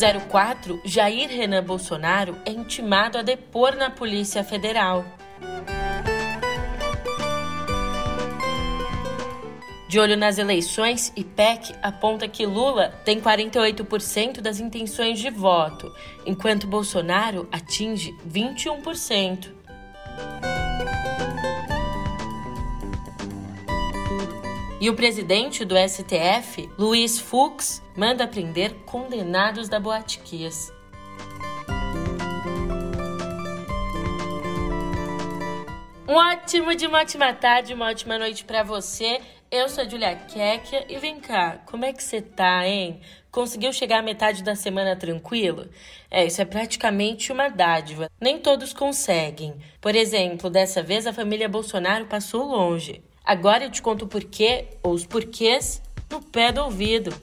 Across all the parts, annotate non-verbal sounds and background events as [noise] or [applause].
04, Jair Renan Bolsonaro é intimado a depor na Polícia Federal. De olho nas eleições, IPEC aponta que Lula tem 48% das intenções de voto, enquanto Bolsonaro atinge 21%. E o presidente do STF, Luiz Fux, manda prender condenados da Boate Kiss. Um ótimo de uma ótima tarde, uma ótima noite para você. Eu sou a Julia Kekia e vem cá, como é que você tá, hein? Conseguiu chegar à metade da semana tranquilo? É, isso é praticamente uma dádiva. Nem todos conseguem. Por exemplo, dessa vez a família Bolsonaro passou longe. Agora eu te conto o porquê, ou os porquês, no pé do ouvido.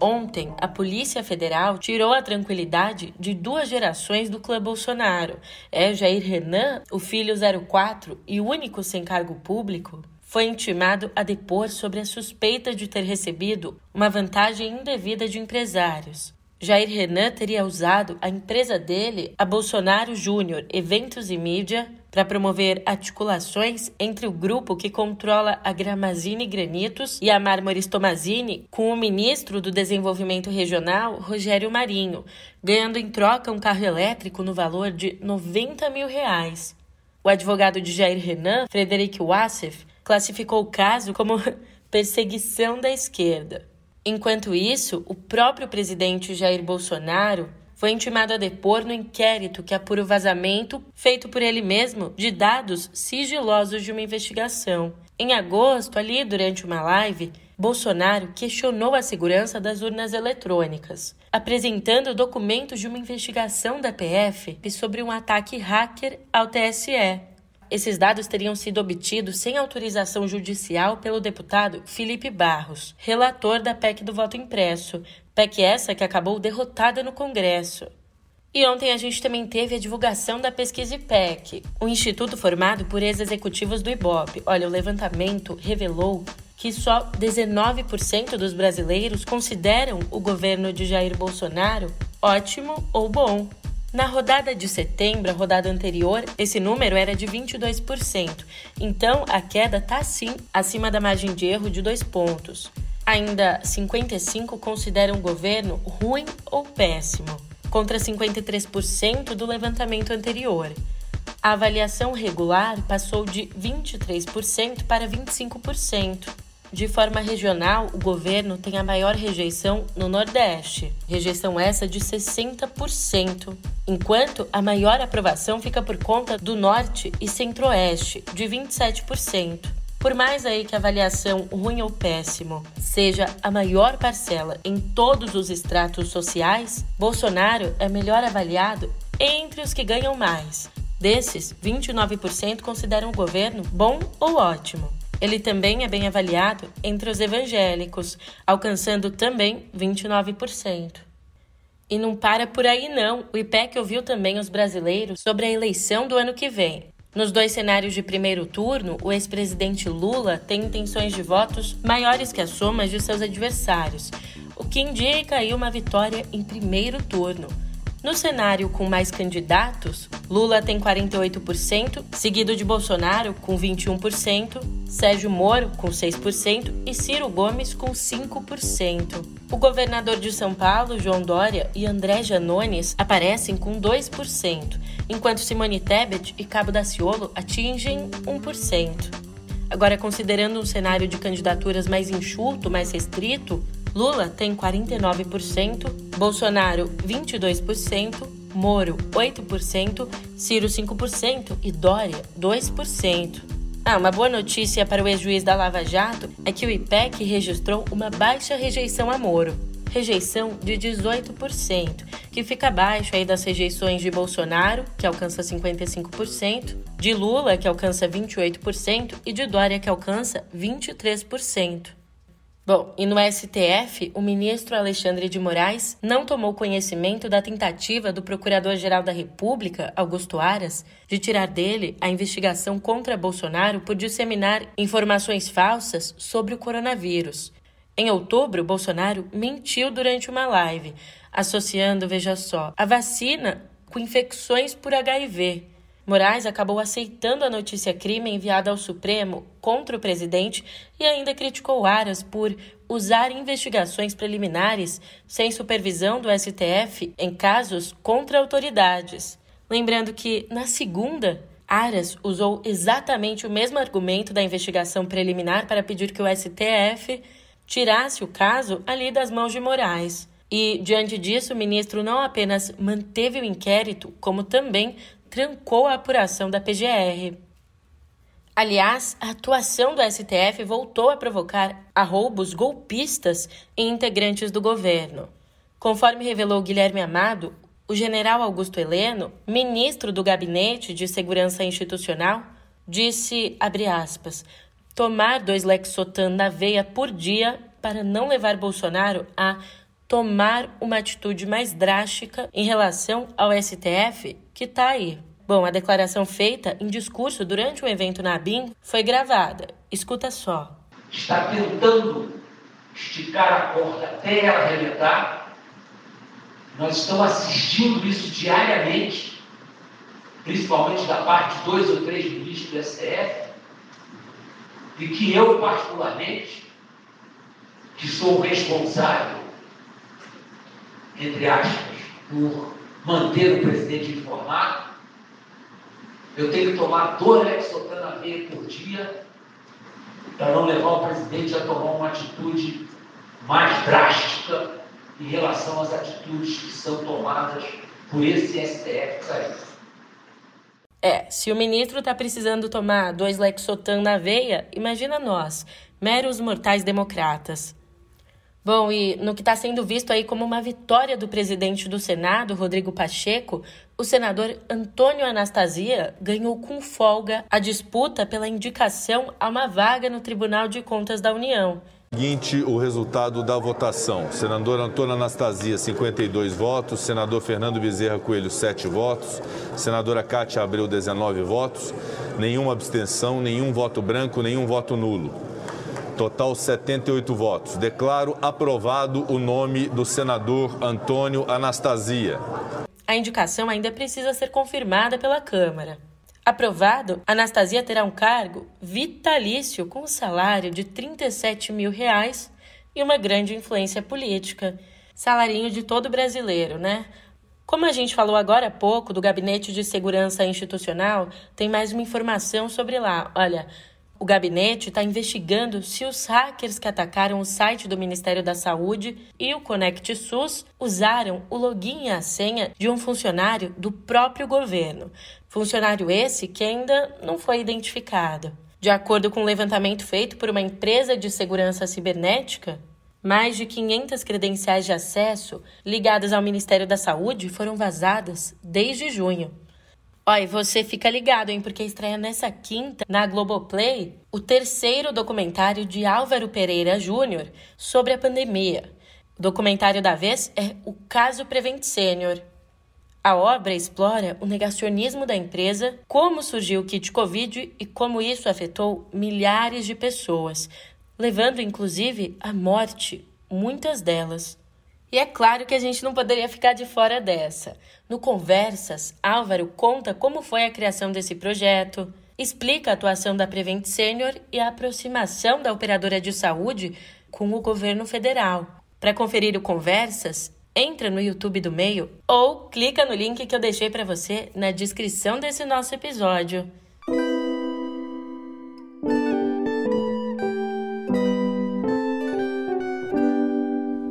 Ontem, a Polícia Federal tirou a tranquilidade de duas gerações do clã Bolsonaro. É Jair Renan, o filho 04 e único sem cargo público, foi intimado a depor sobre a suspeita de ter recebido uma vantagem indevida de empresários. Jair Renan teria usado a empresa dele, a Bolsonaro Júnior Eventos e Mídia, para promover articulações entre o grupo que controla a Gramazine Granitos e a Mármores Tomazini com o ministro do Desenvolvimento Regional, Rogério Marinho, ganhando em troca um carro elétrico no valor de 90 mil reais. O advogado de Jair Renan, Frederic Wassef, classificou o caso como [laughs] perseguição da esquerda. Enquanto isso, o próprio presidente Jair Bolsonaro foi intimado a depor no inquérito que apura o vazamento feito por ele mesmo de dados sigilosos de uma investigação. Em agosto, ali durante uma live, Bolsonaro questionou a segurança das urnas eletrônicas, apresentando documentos de uma investigação da PF sobre um ataque hacker ao TSE. Esses dados teriam sido obtidos sem autorização judicial pelo deputado Felipe Barros, relator da PEC do voto impresso, PEC essa que acabou derrotada no Congresso. E ontem a gente também teve a divulgação da pesquisa IPEC, um instituto formado por ex-executivos do IBOP. Olha, o levantamento revelou que só 19% dos brasileiros consideram o governo de Jair Bolsonaro ótimo ou bom. Na rodada de setembro, a rodada anterior, esse número era de 22%. Então, a queda está sim acima da margem de erro de dois pontos. Ainda 55 consideram o governo ruim ou péssimo, contra 53% do levantamento anterior. A avaliação regular passou de 23% para 25%. De forma regional, o governo tem a maior rejeição no Nordeste, rejeição essa de 60%, enquanto a maior aprovação fica por conta do Norte e Centro-Oeste, de 27%. Por mais aí que a avaliação ruim ou péssimo seja a maior parcela em todos os estratos sociais, Bolsonaro é melhor avaliado entre os que ganham mais. Desses, 29% consideram o governo bom ou ótimo. Ele também é bem avaliado entre os evangélicos, alcançando também 29%. E não para por aí não. O IPEC ouviu também os brasileiros sobre a eleição do ano que vem. Nos dois cenários de primeiro turno, o ex-presidente Lula tem intenções de votos maiores que as somas de seus adversários, o que indica aí uma vitória em primeiro turno. No cenário com mais candidatos, Lula tem 48%, seguido de Bolsonaro com 21%, Sérgio Moro com 6% e Ciro Gomes com 5%. O governador de São Paulo, João Dória, e André Janones aparecem com 2%, enquanto Simone Tebet e Cabo Daciolo atingem 1%. Agora, considerando um cenário de candidaturas mais enxuto, mais restrito, Lula tem 49%, Bolsonaro 22%, Moro 8%, Ciro 5% e Dória 2%. Ah, uma boa notícia para o ex-juiz da Lava Jato é que o IPEC registrou uma baixa rejeição a Moro, rejeição de 18%, que fica abaixo aí das rejeições de Bolsonaro, que alcança 55%, de Lula, que alcança 28%, e de Dória, que alcança 23%. Bom, e no STF, o ministro Alexandre de Moraes não tomou conhecimento da tentativa do Procurador-Geral da República, Augusto Aras, de tirar dele a investigação contra Bolsonaro por disseminar informações falsas sobre o coronavírus. Em outubro, Bolsonaro mentiu durante uma live, associando, veja só, a vacina com infecções por HIV. Moraes acabou aceitando a notícia crime enviada ao Supremo contra o presidente e ainda criticou Aras por usar investigações preliminares sem supervisão do STF em casos contra autoridades. Lembrando que, na segunda, Aras usou exatamente o mesmo argumento da investigação preliminar para pedir que o STF tirasse o caso ali das mãos de Moraes. E, diante disso, o ministro não apenas manteve o inquérito, como também trancou a apuração da PGR. Aliás, a atuação do STF voltou a provocar arroubos golpistas em integrantes do governo. Conforme revelou Guilherme Amado, o general Augusto Heleno, ministro do Gabinete de Segurança Institucional, disse, aspas, tomar dois Lexotan na veia por dia para não levar Bolsonaro a tomar uma atitude mais drástica em relação ao STF que está aí. Bom, a declaração feita em discurso durante o evento na ABIN foi gravada. Escuta só. Está tentando esticar a corda até ela arrebentar. Nós estamos assistindo isso diariamente, principalmente da parte de dois ou três ministros do STF, e que eu, particularmente, que sou o responsável entre aspas, por manter o presidente informado. Eu tenho que tomar dois Lexotan veia por dia para não levar o presidente a tomar uma atitude mais drástica em relação às atitudes que são tomadas por esse STF aí. É, se o ministro está precisando tomar dois Lexotan na veia, imagina nós, meros mortais democratas. Bom, e no que está sendo visto aí como uma vitória do presidente do Senado, Rodrigo Pacheco, o senador Antônio Anastasia ganhou com folga a disputa pela indicação a uma vaga no Tribunal de Contas da União. Seguinte o resultado da votação. Senador Antônio Anastasia, 52 votos. Senador Fernando Bezerra Coelho, 7 votos. Senadora Cátia Abreu, 19 votos. Nenhuma abstenção, nenhum voto branco, nenhum voto nulo. Total 78 votos. Declaro aprovado o nome do senador Antônio Anastasia. A indicação ainda precisa ser confirmada pela Câmara. Aprovado, Anastasia terá um cargo vitalício com um salário de 37 mil reais e uma grande influência política. Salarinho de todo brasileiro, né? Como a gente falou agora há pouco do Gabinete de Segurança Institucional, tem mais uma informação sobre lá. Olha, o gabinete está investigando se os hackers que atacaram o site do Ministério da Saúde e o Conect SUS usaram o login e a senha de um funcionário do próprio governo. Funcionário esse que ainda não foi identificado. De acordo com um levantamento feito por uma empresa de segurança cibernética, mais de 500 credenciais de acesso ligadas ao Ministério da Saúde foram vazadas desde junho. Olha, você fica ligado, hein? Porque estreia nessa quinta, na Globoplay, o terceiro documentário de Álvaro Pereira Júnior sobre a pandemia. O documentário da vez é O Caso Prevent Senior. A obra explora o negacionismo da empresa, como surgiu o kit Covid e como isso afetou milhares de pessoas, levando inclusive à morte, muitas delas. E é claro que a gente não poderia ficar de fora dessa. No Conversas, Álvaro conta como foi a criação desse projeto, explica a atuação da Prevent Senior e a aproximação da operadora de saúde com o governo federal. Para conferir o Conversas, entra no YouTube do Meio ou clica no link que eu deixei para você na descrição desse nosso episódio.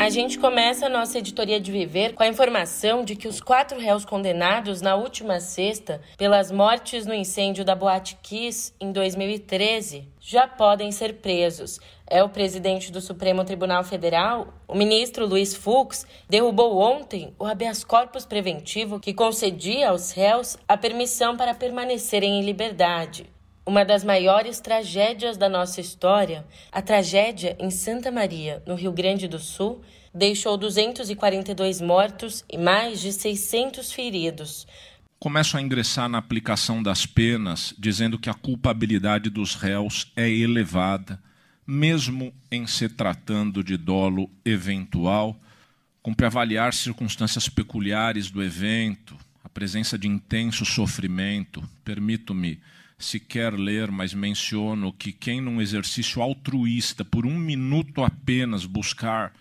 A gente começa a nossa editoria de Viver com a informação de que os quatro réus condenados na última sexta pelas mortes no incêndio da Boate Kiss em 2013 já podem ser presos. É o presidente do Supremo Tribunal Federal, o ministro Luiz Fux, derrubou ontem o habeas corpus preventivo que concedia aos réus a permissão para permanecerem em liberdade. Uma das maiores tragédias da nossa história, a tragédia em Santa Maria, no Rio Grande do Sul, deixou 242 mortos e mais de 600 feridos. Começo a ingressar na aplicação das penas, dizendo que a culpabilidade dos réus é elevada, mesmo em se tratando de dolo eventual, cumpre avaliar circunstâncias peculiares do evento, a presença de intenso sofrimento. Permito-me sequer ler, mas menciono que quem, num exercício altruísta, por um minuto apenas buscar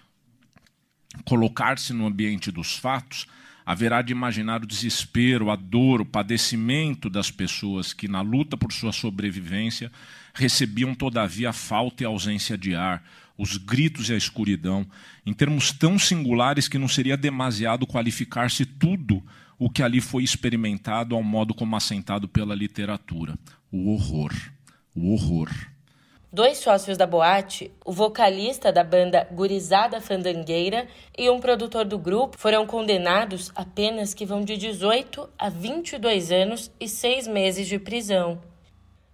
colocar-se no ambiente dos fatos, haverá de imaginar o desespero, a dor, o padecimento das pessoas que, na luta por sua sobrevivência, recebiam, todavia, a falta e a ausência de ar, os gritos e a escuridão, em termos tão singulares que não seria demasiado qualificar-se tudo o que ali foi experimentado ao modo como assentado pela literatura. O horror. O horror. Dois sócios da boate, o vocalista da banda Gurizada Fandangueira e um produtor do grupo, foram condenados a penas que vão de 18 a 22 anos e seis meses de prisão.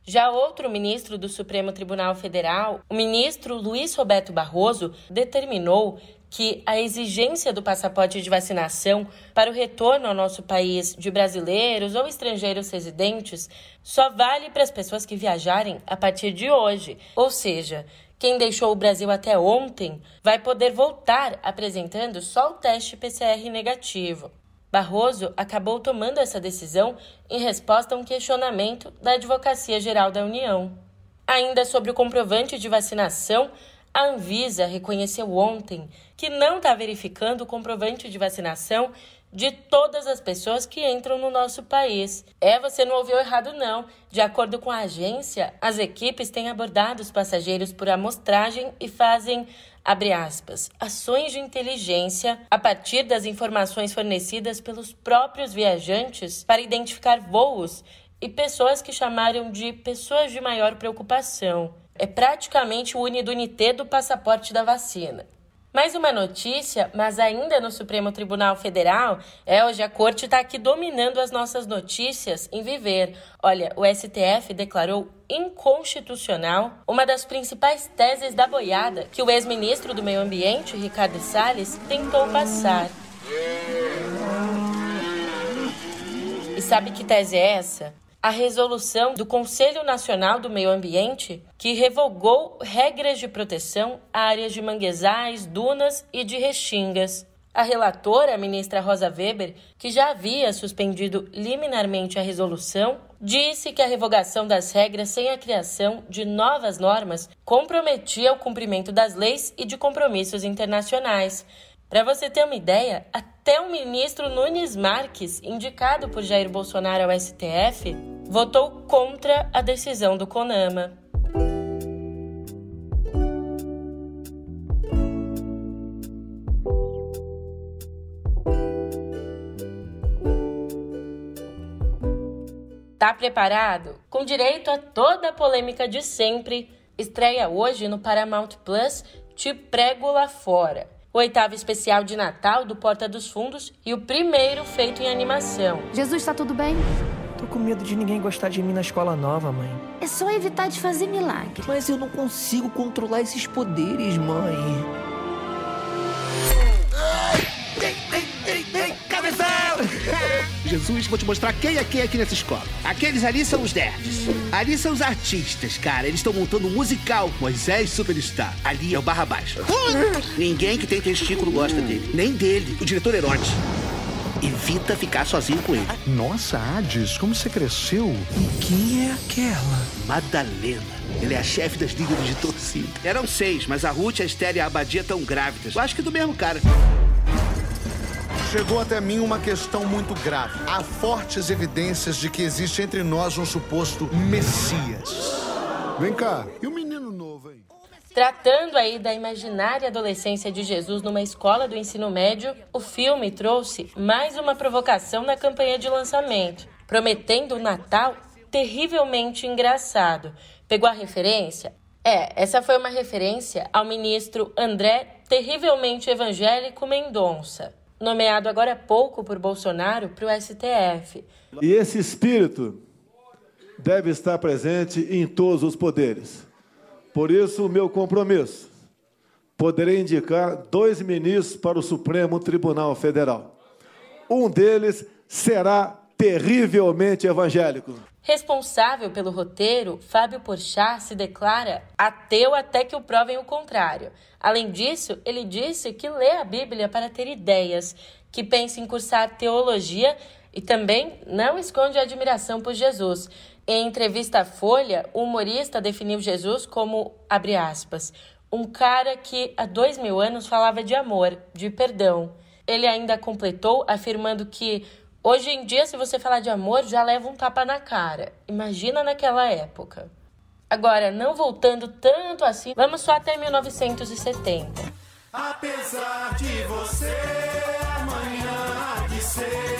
Já outro ministro do Supremo Tribunal Federal, o ministro Luiz Roberto Barroso, determinou que a exigência do passaporte de vacinação para o retorno ao nosso país de brasileiros ou estrangeiros residentes só vale para as pessoas que viajarem a partir de hoje. Ou seja, quem deixou o Brasil até ontem vai poder voltar apresentando só o teste PCR negativo. Barroso acabou tomando essa decisão em resposta a um questionamento da Advocacia Geral da União. Ainda sobre o comprovante de vacinação, a Anvisa reconheceu ontem que não está verificando o comprovante de vacinação de todas as pessoas que entram no nosso país. É, você não ouviu errado, não. De acordo com a agência, as equipes têm abordado os passageiros por amostragem e fazem, aspas, ações de inteligência a partir das informações fornecidas pelos próprios viajantes para identificar voos e pessoas que chamaram de pessoas de maior preocupação é praticamente o unidunité do passaporte da vacina. Mais uma notícia, mas ainda no Supremo Tribunal Federal, é hoje a corte está aqui dominando as nossas notícias em viver. Olha, o STF declarou inconstitucional uma das principais teses da boiada que o ex-ministro do Meio Ambiente, Ricardo Salles, tentou passar. E sabe que tese é essa? A resolução do Conselho Nacional do Meio Ambiente, que revogou regras de proteção a áreas de manguezais, dunas e de restingas. A relatora, a ministra Rosa Weber, que já havia suspendido liminarmente a resolução, disse que a revogação das regras sem a criação de novas normas comprometia o cumprimento das leis e de compromissos internacionais. Para você ter uma ideia, até o ministro Nunes Marques, indicado por Jair Bolsonaro ao STF, votou contra a decisão do CONAMA. Tá preparado? Com direito a toda a polêmica de sempre, estreia hoje no Paramount Plus Te Prego Lá Fora, o oitavo especial de Natal do Porta dos Fundos e o primeiro feito em animação. Jesus, está tudo bem? Com medo de ninguém gostar de mim na escola nova, mãe. É só evitar de fazer milagre. Mas eu não consigo controlar esses poderes, mãe. Ei, ei, ei, ei, cabeção! [laughs] Jesus, vou te mostrar quem é quem aqui nessa escola. Aqueles ali são os nerds. Ali são os artistas, cara. Eles estão montando um musical. Moisés Superstar. Ali é o Barra Baixa. Ninguém que tem testículo gosta dele. Nem dele. O diretor Herodes evita ficar sozinho com ele. Nossa, Hades, como você cresceu? E quem é aquela? Madalena. Ela é a chefe das líderes de torcida. Eram seis, mas a Ruth, a Esther e a Abadia estão grávidas. Eu acho que do mesmo cara. Chegou até mim uma questão muito grave. Há fortes evidências de que existe entre nós um suposto Messias. Vem cá, e o menino? Tratando aí da imaginária adolescência de Jesus numa escola do ensino médio, o filme trouxe mais uma provocação na campanha de lançamento, prometendo um Natal terrivelmente engraçado. Pegou a referência? É, essa foi uma referência ao ministro André Terrivelmente Evangélico Mendonça, nomeado agora há pouco por Bolsonaro para o STF. E esse espírito deve estar presente em todos os poderes. Por isso, o meu compromisso. Poderei indicar dois ministros para o Supremo Tribunal Federal. Um deles será terrivelmente evangélico. Responsável pelo roteiro, Fábio Porchat se declara ateu até que o provem o contrário. Além disso, ele disse que lê a Bíblia para ter ideias, que pensa em cursar teologia e também não esconde admiração por Jesus. Em entrevista à Folha, o humorista definiu Jesus como, abre aspas, um cara que há dois mil anos falava de amor, de perdão. Ele ainda completou afirmando que Hoje em dia, se você falar de amor, já leva um tapa na cara. Imagina naquela época. Agora, não voltando tanto assim, vamos só até 1970. Apesar de você, amanhã há de ser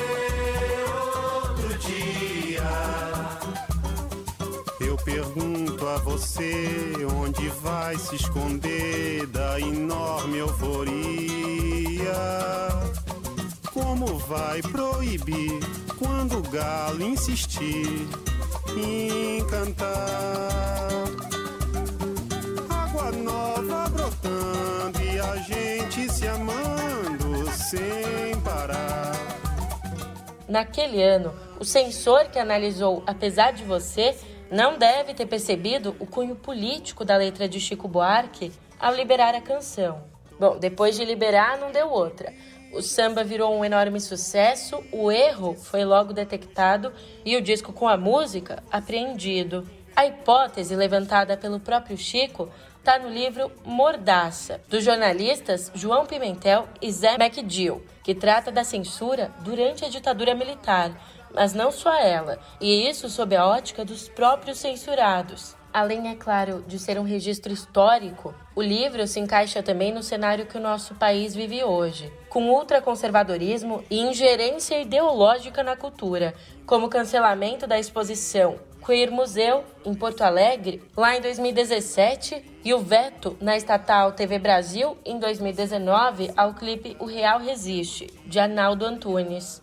a você onde vai se esconder da enorme euforia como vai proibir quando o galo insistir em cantar? Água nova brotando e a gente se amando sem parar. Naquele ano, o censor que analisou Apesar de Você não deve ter percebido o cunho político da letra de Chico Buarque ao liberar a canção. Bom, depois de liberar, não deu outra. O samba virou um enorme sucesso, o erro foi logo detectado e o disco com a música apreendido. A hipótese levantada pelo próprio Chico está no livro Mordaça, dos jornalistas João Pimentel e Zé McDill, que trata da censura durante a ditadura militar, mas não só ela, e isso sob a ótica dos próprios censurados. Além, é claro, de ser um registro histórico, o livro se encaixa também no cenário que o nosso país vive hoje, com ultraconservadorismo e ingerência ideológica na cultura, como o cancelamento da exposição Queer Museu, em Porto Alegre, lá em 2017, e o veto na estatal TV Brasil, em 2019, ao clipe O Real Resiste, de Arnaldo Antunes.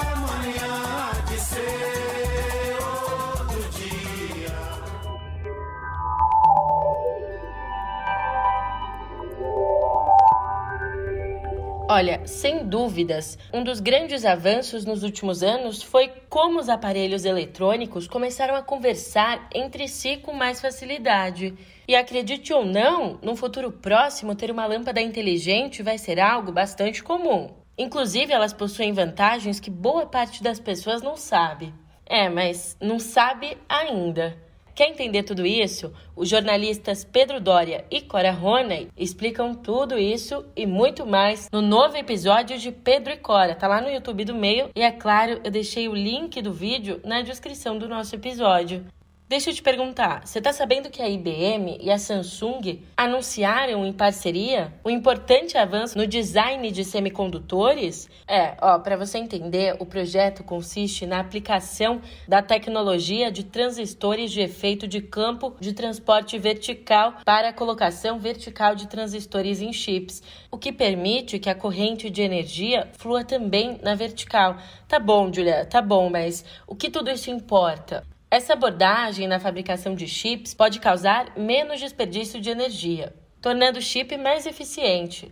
Olha, sem dúvidas, um dos grandes avanços nos últimos anos foi como os aparelhos eletrônicos começaram a conversar entre si com mais facilidade. E acredite ou não, num futuro próximo, ter uma lâmpada inteligente vai ser algo bastante comum. Inclusive, elas possuem vantagens que boa parte das pessoas não sabe. É, mas não sabe ainda. Quer entender tudo isso? Os jornalistas Pedro Doria e Cora Roney explicam tudo isso e muito mais no novo episódio de Pedro e Cora. Tá lá no YouTube do Meio e é claro, eu deixei o link do vídeo na descrição do nosso episódio. Deixa eu te perguntar, você está sabendo que a IBM e a Samsung anunciaram em parceria o importante avanço no design de semicondutores? É, ó, para você entender, o projeto consiste na aplicação da tecnologia de transistores de efeito de campo de transporte vertical para a colocação vertical de transistores em chips, o que permite que a corrente de energia flua também na vertical. Tá bom, Julia, tá bom, mas o que tudo isso importa? Essa abordagem na fabricação de chips pode causar menos desperdício de energia, tornando o chip mais eficiente.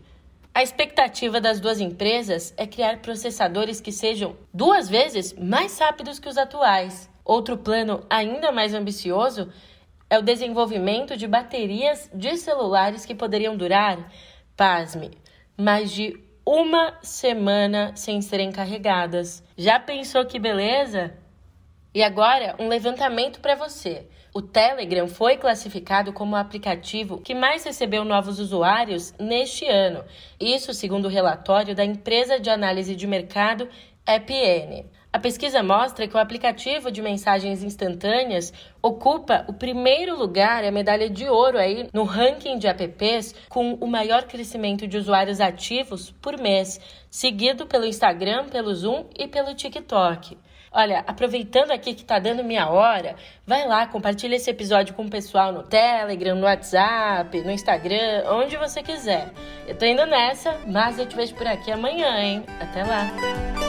A expectativa das duas empresas é criar processadores que sejam duas vezes mais rápidos que os atuais. Outro plano ainda mais ambicioso é o desenvolvimento de baterias de celulares que poderiam durar, pasme, mais de uma semana sem serem carregadas. Já pensou que beleza? E agora, um levantamento para você. O Telegram foi classificado como o aplicativo que mais recebeu novos usuários neste ano, isso segundo o relatório da empresa de análise de mercado EPN. A pesquisa mostra que o aplicativo de mensagens instantâneas ocupa o primeiro lugar, a medalha de ouro aí no ranking de apps com o maior crescimento de usuários ativos por mês, seguido pelo Instagram, pelo Zoom e pelo TikTok. Olha, aproveitando aqui que tá dando minha hora, vai lá, compartilha esse episódio com o pessoal no Telegram, no WhatsApp, no Instagram, onde você quiser. Eu tô indo nessa, mas eu te vejo por aqui amanhã, hein? Até lá!